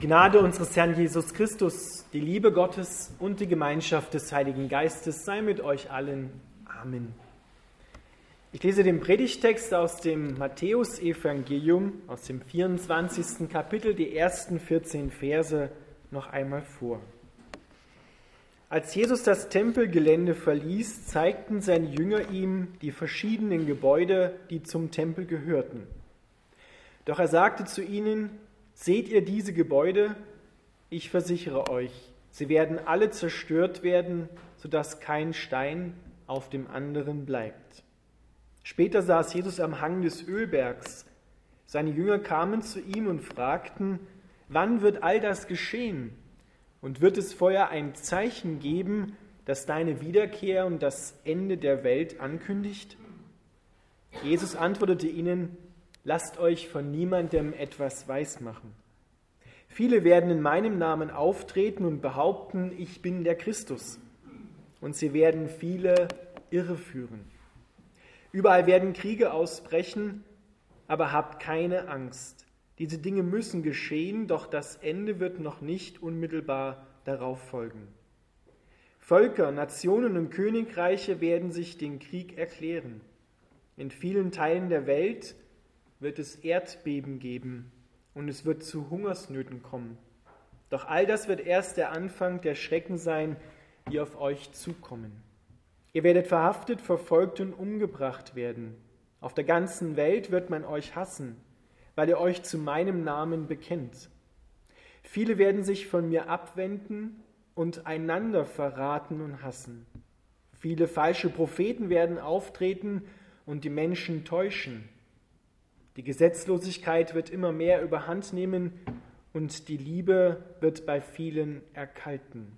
Die Gnade unseres Herrn Jesus Christus, die Liebe Gottes und die Gemeinschaft des Heiligen Geistes sei mit euch allen. Amen. Ich lese den Predigtext aus dem Matthäusevangelium, aus dem 24. Kapitel, die ersten 14 Verse noch einmal vor. Als Jesus das Tempelgelände verließ, zeigten seine Jünger ihm die verschiedenen Gebäude, die zum Tempel gehörten. Doch er sagte zu ihnen, Seht ihr diese Gebäude? Ich versichere euch, sie werden alle zerstört werden, sodass kein Stein auf dem anderen bleibt. Später saß Jesus am Hang des Ölbergs. Seine Jünger kamen zu ihm und fragten, wann wird all das geschehen? Und wird es vorher ein Zeichen geben, das deine Wiederkehr und das Ende der Welt ankündigt? Jesus antwortete ihnen, Lasst euch von niemandem etwas weismachen. Viele werden in meinem Namen auftreten und behaupten, ich bin der Christus. Und sie werden viele irreführen. Überall werden Kriege ausbrechen, aber habt keine Angst. Diese Dinge müssen geschehen, doch das Ende wird noch nicht unmittelbar darauf folgen. Völker, Nationen und Königreiche werden sich den Krieg erklären. In vielen Teilen der Welt wird es Erdbeben geben und es wird zu Hungersnöten kommen. Doch all das wird erst der Anfang der Schrecken sein, die auf euch zukommen. Ihr werdet verhaftet, verfolgt und umgebracht werden. Auf der ganzen Welt wird man euch hassen, weil ihr euch zu meinem Namen bekennt. Viele werden sich von mir abwenden und einander verraten und hassen. Viele falsche Propheten werden auftreten und die Menschen täuschen. Die Gesetzlosigkeit wird immer mehr überhand nehmen und die Liebe wird bei vielen erkalten.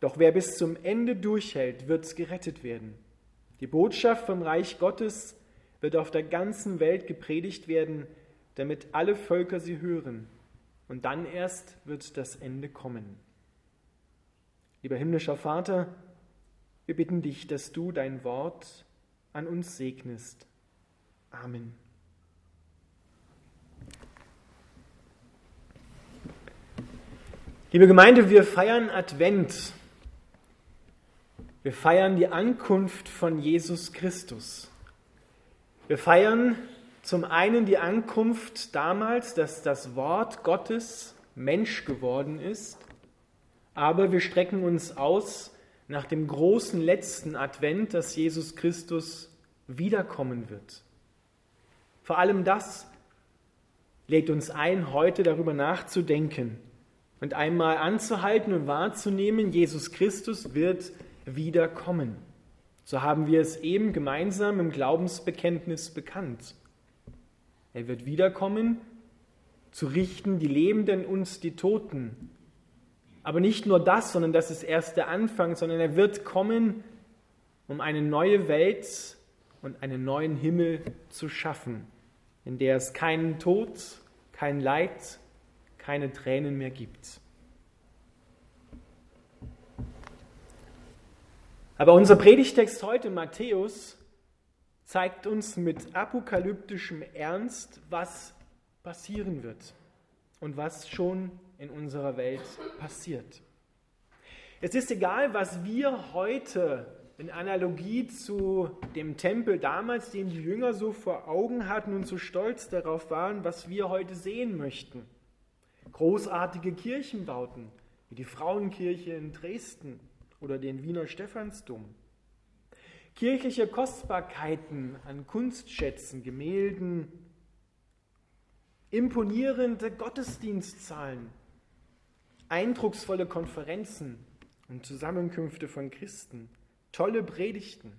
Doch wer bis zum Ende durchhält, wird gerettet werden. Die Botschaft vom Reich Gottes wird auf der ganzen Welt gepredigt werden, damit alle Völker sie hören. Und dann erst wird das Ende kommen. Lieber himmlischer Vater, wir bitten dich, dass du dein Wort an uns segnest. Amen. Liebe Gemeinde, wir feiern Advent. Wir feiern die Ankunft von Jesus Christus. Wir feiern zum einen die Ankunft damals, dass das Wort Gottes Mensch geworden ist, aber wir strecken uns aus nach dem großen letzten Advent, dass Jesus Christus wiederkommen wird. Vor allem das lädt uns ein, heute darüber nachzudenken und einmal anzuhalten und wahrzunehmen, Jesus Christus wird wiederkommen. So haben wir es eben gemeinsam im Glaubensbekenntnis bekannt. Er wird wiederkommen, zu richten die Lebenden und die Toten. Aber nicht nur das, sondern das ist erst der Anfang, sondern er wird kommen, um eine neue Welt und einen neuen Himmel zu schaffen, in der es keinen Tod, kein Leid, keine Tränen mehr gibt. Aber unser Predigtext heute, Matthäus, zeigt uns mit apokalyptischem Ernst, was passieren wird und was schon in unserer Welt passiert. Es ist egal, was wir heute in Analogie zu dem Tempel damals, den die Jünger so vor Augen hatten und so stolz darauf waren, was wir heute sehen möchten großartige Kirchenbauten, wie die Frauenkirche in Dresden oder den Wiener Stephansdom. Kirchliche Kostbarkeiten an Kunstschätzen, Gemälden, imponierende Gottesdienstzahlen, eindrucksvolle Konferenzen und Zusammenkünfte von Christen, tolle Predigten.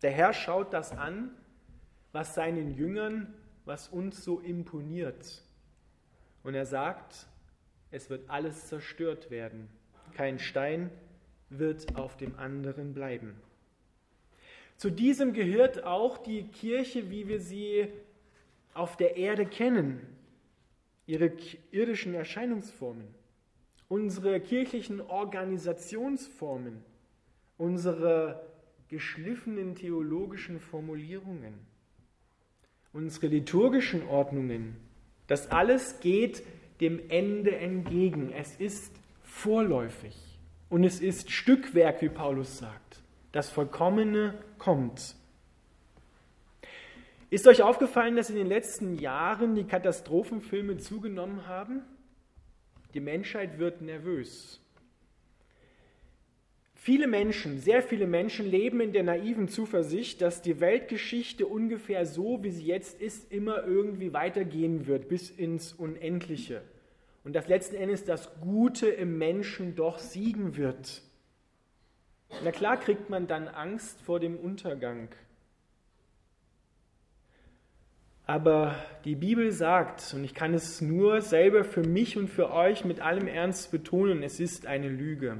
Der Herr schaut das an, was seinen Jüngern, was uns so imponiert. Und er sagt, es wird alles zerstört werden. Kein Stein wird auf dem anderen bleiben. Zu diesem gehört auch die Kirche, wie wir sie auf der Erde kennen, ihre irdischen Erscheinungsformen, unsere kirchlichen Organisationsformen, unsere geschliffenen theologischen Formulierungen, unsere liturgischen Ordnungen, das alles geht dem Ende entgegen. Es ist vorläufig und es ist Stückwerk, wie Paulus sagt. Das Vollkommene kommt. Ist euch aufgefallen, dass in den letzten Jahren die Katastrophenfilme zugenommen haben? Die Menschheit wird nervös. Viele Menschen, sehr viele Menschen leben in der naiven Zuversicht, dass die Weltgeschichte ungefähr so, wie sie jetzt ist, immer irgendwie weitergehen wird, bis ins Unendliche. Und dass letzten Endes das Gute im Menschen doch siegen wird. Na klar kriegt man dann Angst vor dem Untergang. Aber die Bibel sagt, und ich kann es nur selber für mich und für euch mit allem Ernst betonen, es ist eine Lüge.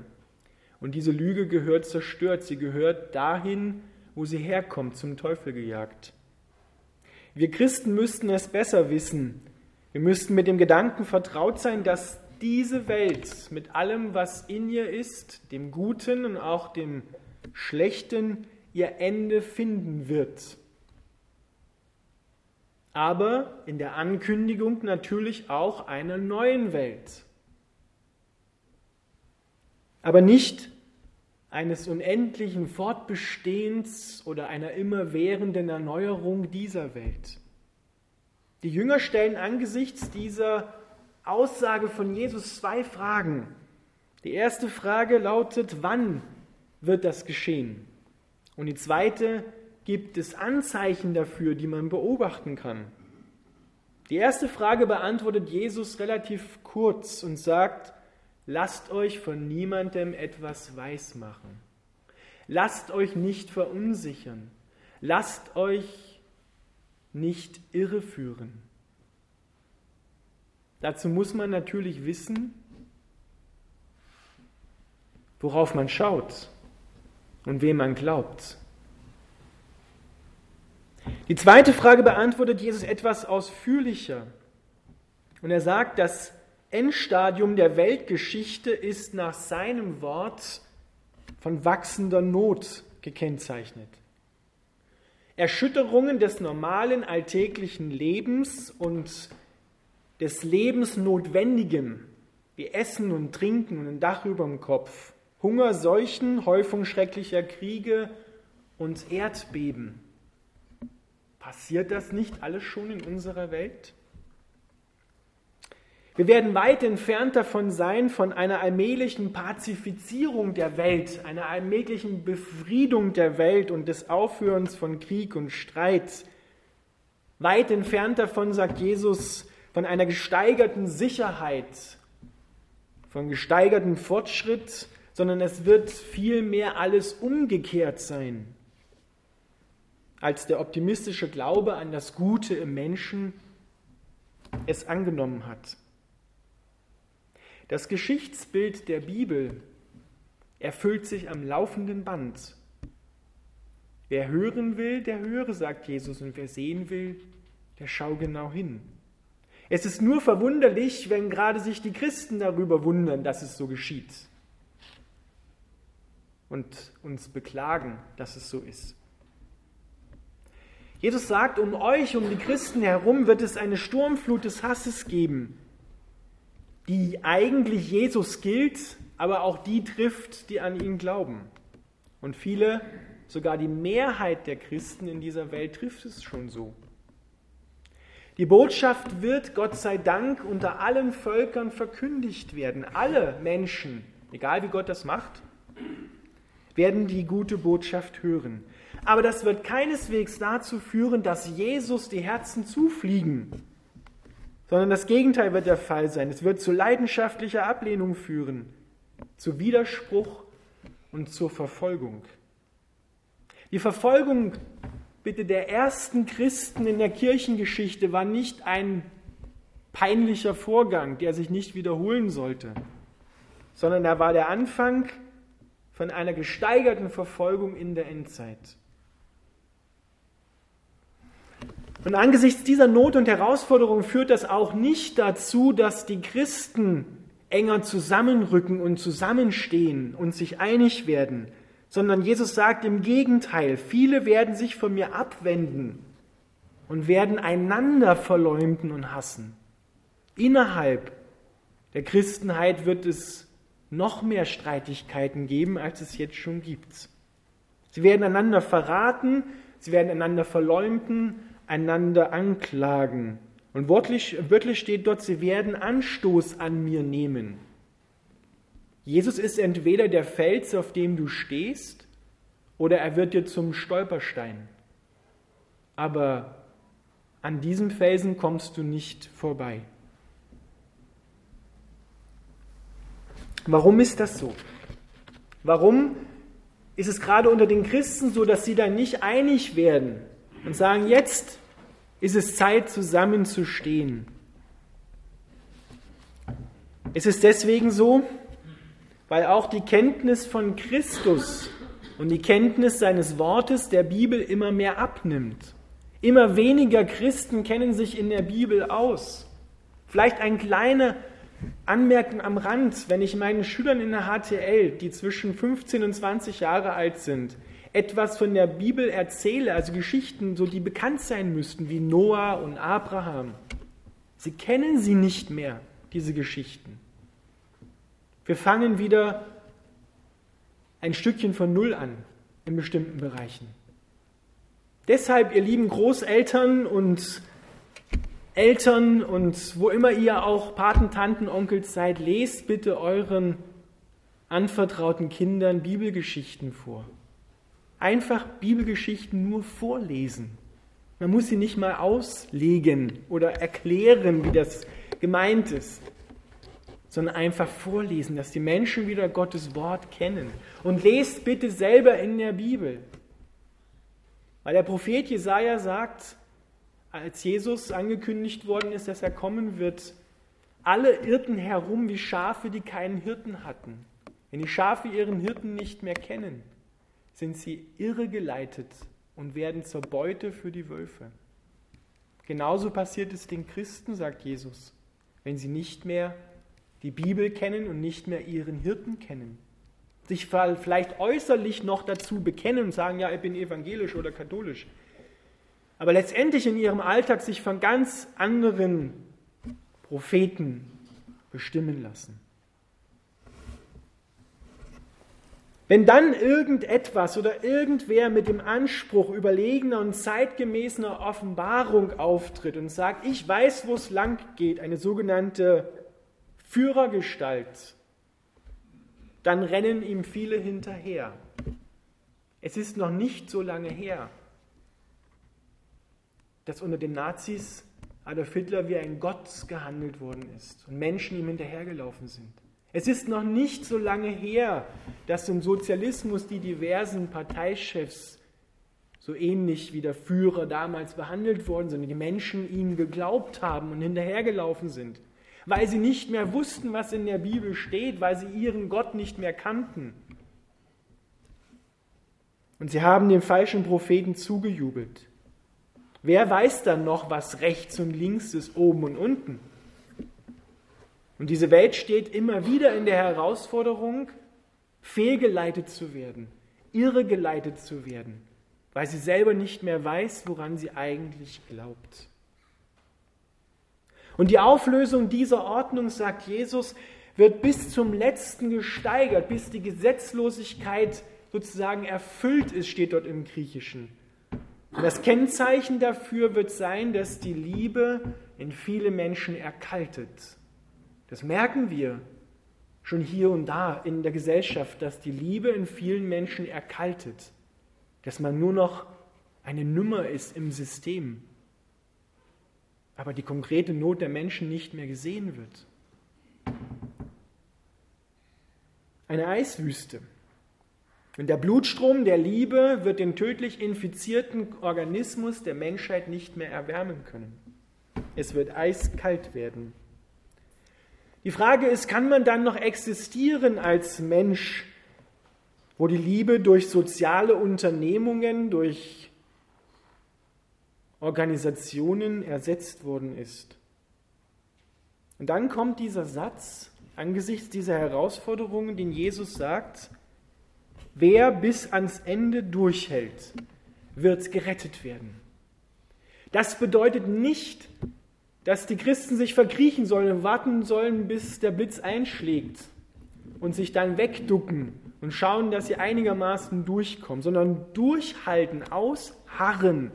Und diese Lüge gehört zerstört. Sie gehört dahin, wo sie herkommt, zum Teufel gejagt. Wir Christen müssten es besser wissen. Wir müssten mit dem Gedanken vertraut sein, dass diese Welt mit allem, was in ihr ist, dem Guten und auch dem Schlechten, ihr Ende finden wird. Aber in der Ankündigung natürlich auch einer neuen Welt aber nicht eines unendlichen Fortbestehens oder einer immerwährenden Erneuerung dieser Welt. Die Jünger stellen angesichts dieser Aussage von Jesus zwei Fragen. Die erste Frage lautet, wann wird das geschehen? Und die zweite, gibt es Anzeichen dafür, die man beobachten kann? Die erste Frage beantwortet Jesus relativ kurz und sagt, Lasst euch von niemandem etwas weismachen. Lasst euch nicht verunsichern. Lasst euch nicht irreführen. Dazu muss man natürlich wissen, worauf man schaut und wem man glaubt. Die zweite Frage beantwortet Jesus etwas ausführlicher. Und er sagt, dass Endstadium der Weltgeschichte ist nach seinem Wort von wachsender Not gekennzeichnet. Erschütterungen des normalen alltäglichen Lebens und des Lebensnotwendigen, wie Essen und Trinken und ein Dach über dem Kopf, Hunger, Seuchen, Häufung schrecklicher Kriege und Erdbeben. Passiert das nicht alles schon in unserer Welt? Wir werden weit entfernt davon sein, von einer allmählichen Pazifizierung der Welt, einer allmählichen Befriedung der Welt und des Aufhörens von Krieg und Streit. Weit entfernt davon, sagt Jesus, von einer gesteigerten Sicherheit, von gesteigertem Fortschritt, sondern es wird vielmehr alles umgekehrt sein, als der optimistische Glaube an das Gute im Menschen es angenommen hat. Das Geschichtsbild der Bibel erfüllt sich am laufenden Band. Wer hören will, der höre, sagt Jesus, und wer sehen will, der schau genau hin. Es ist nur verwunderlich, wenn gerade sich die Christen darüber wundern, dass es so geschieht und uns beklagen, dass es so ist. Jesus sagt, um euch, um die Christen herum wird es eine Sturmflut des Hasses geben, die eigentlich Jesus gilt, aber auch die trifft, die an ihn glauben. Und viele, sogar die Mehrheit der Christen in dieser Welt trifft es schon so. Die Botschaft wird, Gott sei Dank, unter allen Völkern verkündigt werden. Alle Menschen, egal wie Gott das macht, werden die gute Botschaft hören. Aber das wird keineswegs dazu führen, dass Jesus die Herzen zufliegen sondern das Gegenteil wird der Fall sein. Es wird zu leidenschaftlicher Ablehnung führen, zu Widerspruch und zur Verfolgung. Die Verfolgung bitte der ersten Christen in der Kirchengeschichte war nicht ein peinlicher Vorgang, der sich nicht wiederholen sollte, sondern er war der Anfang von einer gesteigerten Verfolgung in der Endzeit. Und angesichts dieser Not und Herausforderung führt das auch nicht dazu, dass die Christen enger zusammenrücken und zusammenstehen und sich einig werden, sondern Jesus sagt im Gegenteil, viele werden sich von mir abwenden und werden einander verleumden und hassen, innerhalb Der Christenheit wird es noch mehr Streitigkeiten geben, als es jetzt schon gibt. Sie werden einander verraten, sie werden einander verleumden, einander anklagen. Und wörtlich, wörtlich steht dort, sie werden Anstoß an mir nehmen. Jesus ist entweder der Fels, auf dem du stehst, oder er wird dir zum Stolperstein. Aber an diesem Felsen kommst du nicht vorbei. Warum ist das so? Warum ist es gerade unter den Christen so, dass sie da nicht einig werden und sagen, jetzt ist es Zeit zusammenzustehen? Es ist deswegen so, weil auch die Kenntnis von Christus und die Kenntnis seines Wortes der Bibel immer mehr abnimmt. Immer weniger Christen kennen sich in der Bibel aus. Vielleicht ein kleiner Anmerkung am Rand, wenn ich meinen Schülern in der HTL, die zwischen 15 und 20 Jahre alt sind, etwas von der Bibel erzähle, also Geschichten, so die bekannt sein müssten, wie Noah und Abraham. Sie kennen sie nicht mehr, diese Geschichten. Wir fangen wieder ein Stückchen von Null an in bestimmten Bereichen. Deshalb, ihr lieben Großeltern und Eltern und wo immer ihr auch Paten, Tanten, Onkels seid, lest bitte euren anvertrauten Kindern Bibelgeschichten vor. Einfach Bibelgeschichten nur vorlesen. Man muss sie nicht mal auslegen oder erklären, wie das gemeint ist, sondern einfach vorlesen, dass die Menschen wieder Gottes Wort kennen. Und lest bitte selber in der Bibel. Weil der Prophet Jesaja sagt, als Jesus angekündigt worden ist, dass er kommen wird, alle irrten herum wie Schafe, die keinen Hirten hatten. Wenn die Schafe ihren Hirten nicht mehr kennen, sind sie irregeleitet und werden zur Beute für die Wölfe. Genauso passiert es den Christen, sagt Jesus, wenn sie nicht mehr die Bibel kennen und nicht mehr ihren Hirten kennen. Sich vielleicht äußerlich noch dazu bekennen und sagen, ja, ich bin evangelisch oder katholisch aber letztendlich in ihrem Alltag sich von ganz anderen Propheten bestimmen lassen. Wenn dann irgendetwas oder irgendwer mit dem Anspruch überlegener und zeitgemäßer Offenbarung auftritt und sagt, ich weiß, wo es lang geht, eine sogenannte Führergestalt, dann rennen ihm viele hinterher. Es ist noch nicht so lange her, dass unter den Nazis Adolf Hitler wie ein Gott gehandelt worden ist und Menschen ihm hinterhergelaufen sind. Es ist noch nicht so lange her, dass im Sozialismus die diversen Parteichefs so ähnlich wie der Führer damals behandelt worden sind die Menschen ihnen geglaubt haben und hinterhergelaufen sind, weil sie nicht mehr wussten, was in der Bibel steht, weil sie ihren Gott nicht mehr kannten. Und sie haben dem falschen Propheten zugejubelt. Wer weiß dann noch, was rechts und links ist, oben und unten? Und diese Welt steht immer wieder in der Herausforderung, fehlgeleitet zu werden, irregeleitet zu werden, weil sie selber nicht mehr weiß, woran sie eigentlich glaubt. Und die Auflösung dieser Ordnung, sagt Jesus, wird bis zum letzten gesteigert, bis die Gesetzlosigkeit sozusagen erfüllt ist, steht dort im Griechischen. Und das Kennzeichen dafür wird sein, dass die Liebe in viele Menschen erkaltet. Das merken wir schon hier und da in der Gesellschaft, dass die Liebe in vielen Menschen erkaltet, dass man nur noch eine Nummer ist im System, aber die konkrete Not der Menschen nicht mehr gesehen wird. Eine Eiswüste. Und der Blutstrom der Liebe wird den tödlich infizierten Organismus der Menschheit nicht mehr erwärmen können. Es wird eiskalt werden. Die Frage ist, kann man dann noch existieren als Mensch, wo die Liebe durch soziale Unternehmungen, durch Organisationen ersetzt worden ist? Und dann kommt dieser Satz angesichts dieser Herausforderungen, den Jesus sagt, Wer bis ans Ende durchhält, wird gerettet werden. Das bedeutet nicht, dass die Christen sich verkriechen sollen und warten sollen, bis der Blitz einschlägt und sich dann wegducken und schauen, dass sie einigermaßen durchkommen, sondern durchhalten, ausharren,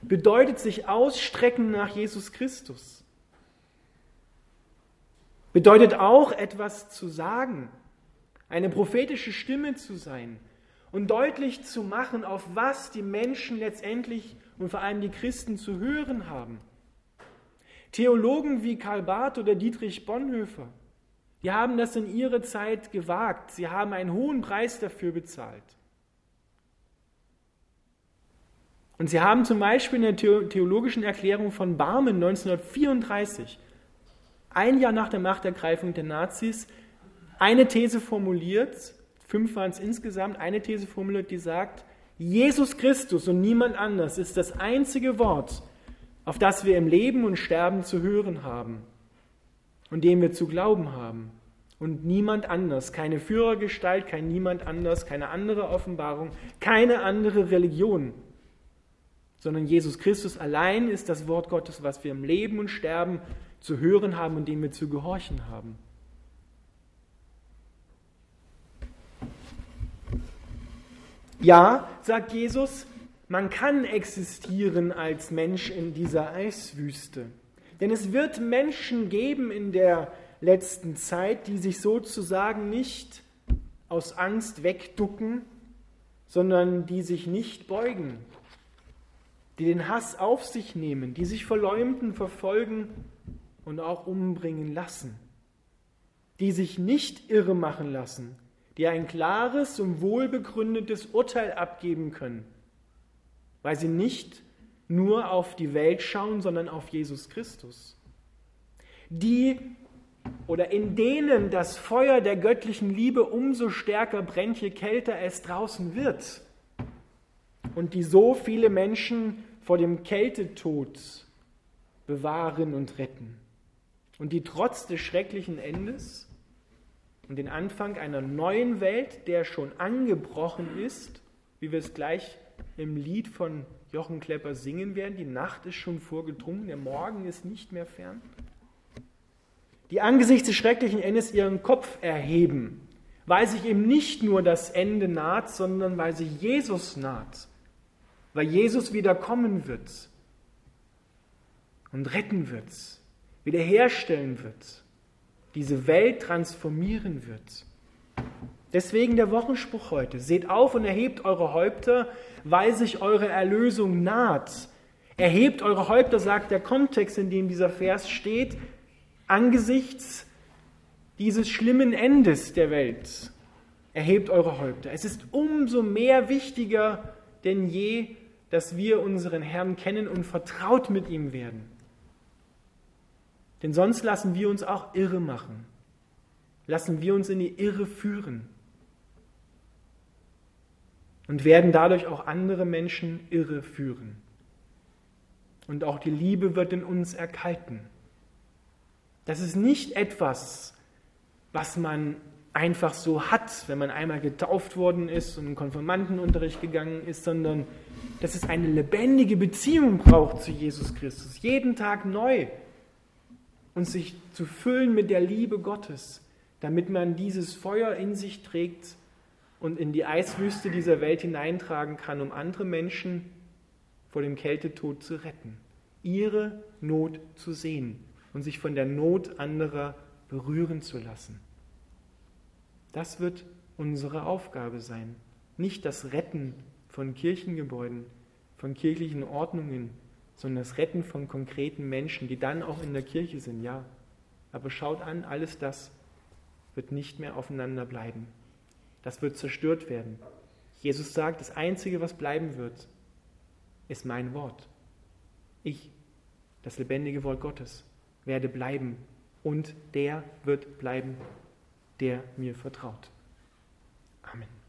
bedeutet sich ausstrecken nach Jesus Christus. Bedeutet auch etwas zu sagen, eine prophetische Stimme zu sein und deutlich zu machen, auf was die Menschen letztendlich und vor allem die Christen zu hören haben. Theologen wie Karl Barth oder Dietrich Bonhoeffer, die haben das in ihrer Zeit gewagt. Sie haben einen hohen Preis dafür bezahlt. Und sie haben zum Beispiel in der theologischen Erklärung von Barmen 1934, ein Jahr nach der Machtergreifung der Nazis, eine These formuliert, fünf waren es insgesamt, eine These formuliert, die sagt, Jesus Christus und niemand anders ist das einzige Wort, auf das wir im Leben und Sterben zu hören haben und dem wir zu glauben haben. Und niemand anders, keine Führergestalt, kein niemand anders, keine andere Offenbarung, keine andere Religion, sondern Jesus Christus allein ist das Wort Gottes, was wir im Leben und Sterben zu hören haben und dem wir zu gehorchen haben. Ja, sagt Jesus, man kann existieren als Mensch in dieser Eiswüste. Denn es wird Menschen geben in der letzten Zeit, die sich sozusagen nicht aus Angst wegducken, sondern die sich nicht beugen, die den Hass auf sich nehmen, die sich verleumden, verfolgen und auch umbringen lassen, die sich nicht irre machen lassen, die ein klares und wohlbegründetes Urteil abgeben können, weil sie nicht nur auf die Welt schauen, sondern auf Jesus Christus. Die oder in denen das Feuer der göttlichen Liebe umso stärker brennt, je kälter es draußen wird. Und die so viele Menschen vor dem Kältetod bewahren und retten. Und die trotz des schrecklichen Endes und den Anfang einer neuen Welt, der schon angebrochen ist, wie wir es gleich im Lied von Jochen Klepper singen werden, die Nacht ist schon vorgedrungen, der Morgen ist nicht mehr fern, die angesichts des schrecklichen Endes ihren Kopf erheben, weil sich eben nicht nur das Ende naht, sondern weil sich Jesus naht, weil Jesus wieder kommen wird und retten wird, wiederherstellen wird diese Welt transformieren wird. Deswegen der Wochenspruch heute. Seht auf und erhebt eure Häupter, weil sich eure Erlösung naht. Erhebt eure Häupter, sagt der Kontext, in dem dieser Vers steht, angesichts dieses schlimmen Endes der Welt. Erhebt eure Häupter. Es ist umso mehr wichtiger denn je, dass wir unseren Herrn kennen und vertraut mit ihm werden. Denn sonst lassen wir uns auch irre machen. Lassen wir uns in die Irre führen. Und werden dadurch auch andere Menschen irre führen. Und auch die Liebe wird in uns erkalten. Das ist nicht etwas, was man einfach so hat, wenn man einmal getauft worden ist und in Konfirmandenunterricht gegangen ist, sondern dass es eine lebendige Beziehung braucht zu Jesus Christus. Jeden Tag neu und sich zu füllen mit der Liebe Gottes, damit man dieses Feuer in sich trägt und in die Eiswüste dieser Welt hineintragen kann, um andere Menschen vor dem Kältetod zu retten, ihre Not zu sehen und sich von der Not anderer berühren zu lassen. Das wird unsere Aufgabe sein, nicht das Retten von Kirchengebäuden, von kirchlichen Ordnungen, sondern das Retten von konkreten Menschen, die dann auch in der Kirche sind, ja. Aber schaut an, alles das wird nicht mehr aufeinander bleiben. Das wird zerstört werden. Jesus sagt, das Einzige, was bleiben wird, ist mein Wort. Ich, das lebendige Wort Gottes, werde bleiben und der wird bleiben, der mir vertraut. Amen.